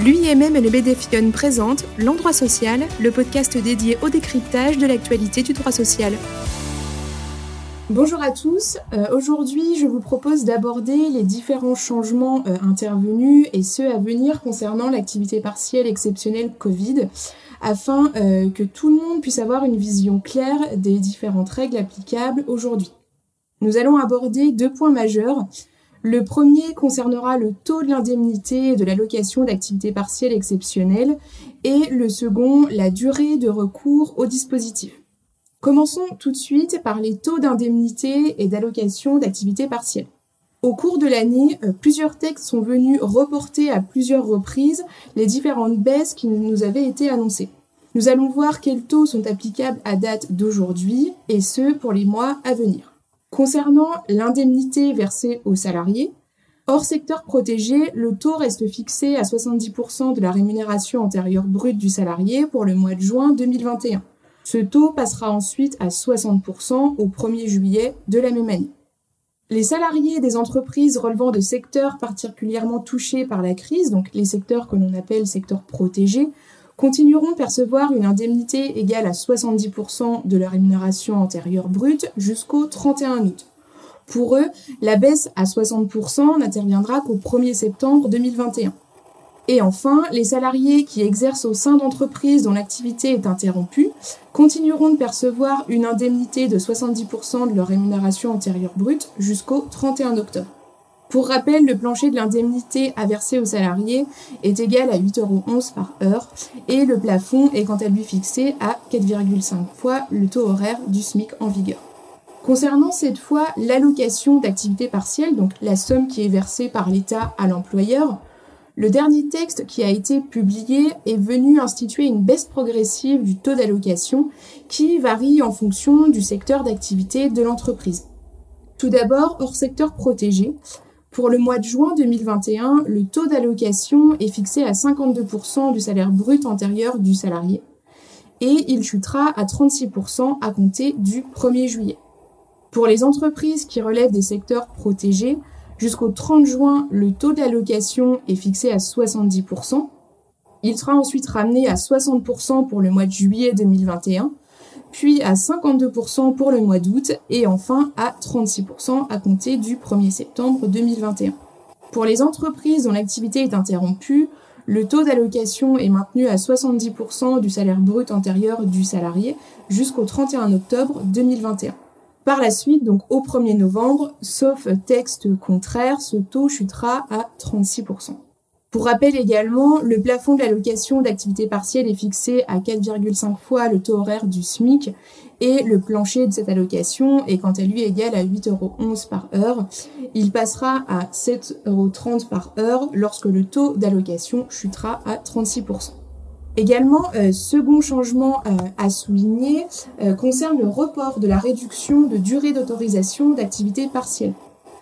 L'UIMM et le BDFION présentent L'Endroit Social, le podcast dédié au décryptage de l'actualité du droit social. Bonjour à tous, euh, aujourd'hui je vous propose d'aborder les différents changements euh, intervenus et ceux à venir concernant l'activité partielle exceptionnelle Covid afin euh, que tout le monde puisse avoir une vision claire des différentes règles applicables aujourd'hui. Nous allons aborder deux points majeurs. Le premier concernera le taux de l'indemnité de l'allocation d'activité partielle exceptionnelle et le second, la durée de recours au dispositif. Commençons tout de suite par les taux d'indemnité et d'allocation d'activité partielle. Au cours de l'année, euh, plusieurs textes sont venus reporter à plusieurs reprises les différentes baisses qui nous avaient été annoncées. Nous allons voir quels taux sont applicables à date d'aujourd'hui et ceux pour les mois à venir. Concernant l'indemnité versée aux salariés, hors secteur protégé, le taux reste fixé à 70% de la rémunération antérieure brute du salarié pour le mois de juin 2021. Ce taux passera ensuite à 60% au 1er juillet de la même année. Les salariés des entreprises relevant de secteurs particulièrement touchés par la crise, donc les secteurs que l'on appelle secteurs protégés, continueront de percevoir une indemnité égale à 70% de leur rémunération antérieure brute jusqu'au 31 août. Pour eux, la baisse à 60% n'interviendra qu'au 1er septembre 2021. Et enfin, les salariés qui exercent au sein d'entreprises dont l'activité est interrompue continueront de percevoir une indemnité de 70% de leur rémunération antérieure brute jusqu'au 31 octobre. Pour rappel, le plancher de l'indemnité à verser aux salariés est égal à 8,11 euros par heure et le plafond est quant à lui fixé à 4,5 fois le taux horaire du SMIC en vigueur. Concernant cette fois l'allocation d'activité partielle, donc la somme qui est versée par l'État à l'employeur, le dernier texte qui a été publié est venu instituer une baisse progressive du taux d'allocation qui varie en fonction du secteur d'activité de l'entreprise. Tout d'abord, hors secteur protégé, pour le mois de juin 2021, le taux d'allocation est fixé à 52% du salaire brut antérieur du salarié et il chutera à 36% à compter du 1er juillet. Pour les entreprises qui relèvent des secteurs protégés, jusqu'au 30 juin, le taux d'allocation est fixé à 70%. Il sera ensuite ramené à 60% pour le mois de juillet 2021 puis à 52% pour le mois d'août et enfin à 36% à compter du 1er septembre 2021. Pour les entreprises dont l'activité est interrompue, le taux d'allocation est maintenu à 70% du salaire brut antérieur du salarié jusqu'au 31 octobre 2021. Par la suite, donc au 1er novembre, sauf texte contraire, ce taux chutera à 36%. Pour rappel également, le plafond de l'allocation d'activité partielle est fixé à 4,5 fois le taux horaire du SMIC et le plancher de cette allocation est quant à lui égal à 8,11 euros par heure. Il passera à 7,30 euros par heure lorsque le taux d'allocation chutera à 36%. Également, euh, second changement euh, à souligner euh, concerne le report de la réduction de durée d'autorisation d'activité partielle.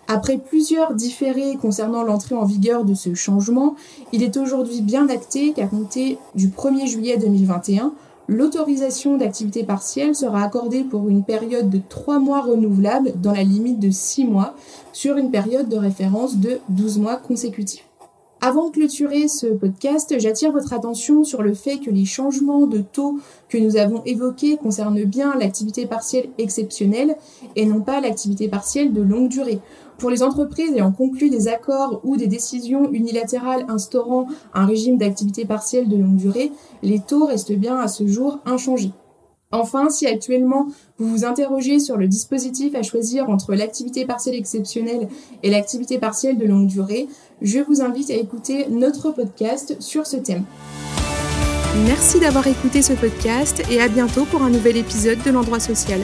Après plusieurs différés concernant l'entrée en vigueur de ce changement, il est aujourd'hui bien acté qu'à compter du 1er juillet 2021, l'autorisation d'activité partielle sera accordée pour une période de 3 mois renouvelable dans la limite de 6 mois sur une période de référence de 12 mois consécutifs. Avant de clôturer ce podcast, j'attire votre attention sur le fait que les changements de taux que nous avons évoqués concernent bien l'activité partielle exceptionnelle et non pas l'activité partielle de longue durée. Pour les entreprises ayant conclu des accords ou des décisions unilatérales instaurant un régime d'activité partielle de longue durée, les taux restent bien à ce jour inchangés. Enfin, si actuellement vous vous interrogez sur le dispositif à choisir entre l'activité partielle exceptionnelle et l'activité partielle de longue durée, je vous invite à écouter notre podcast sur ce thème. Merci d'avoir écouté ce podcast et à bientôt pour un nouvel épisode de l'endroit social.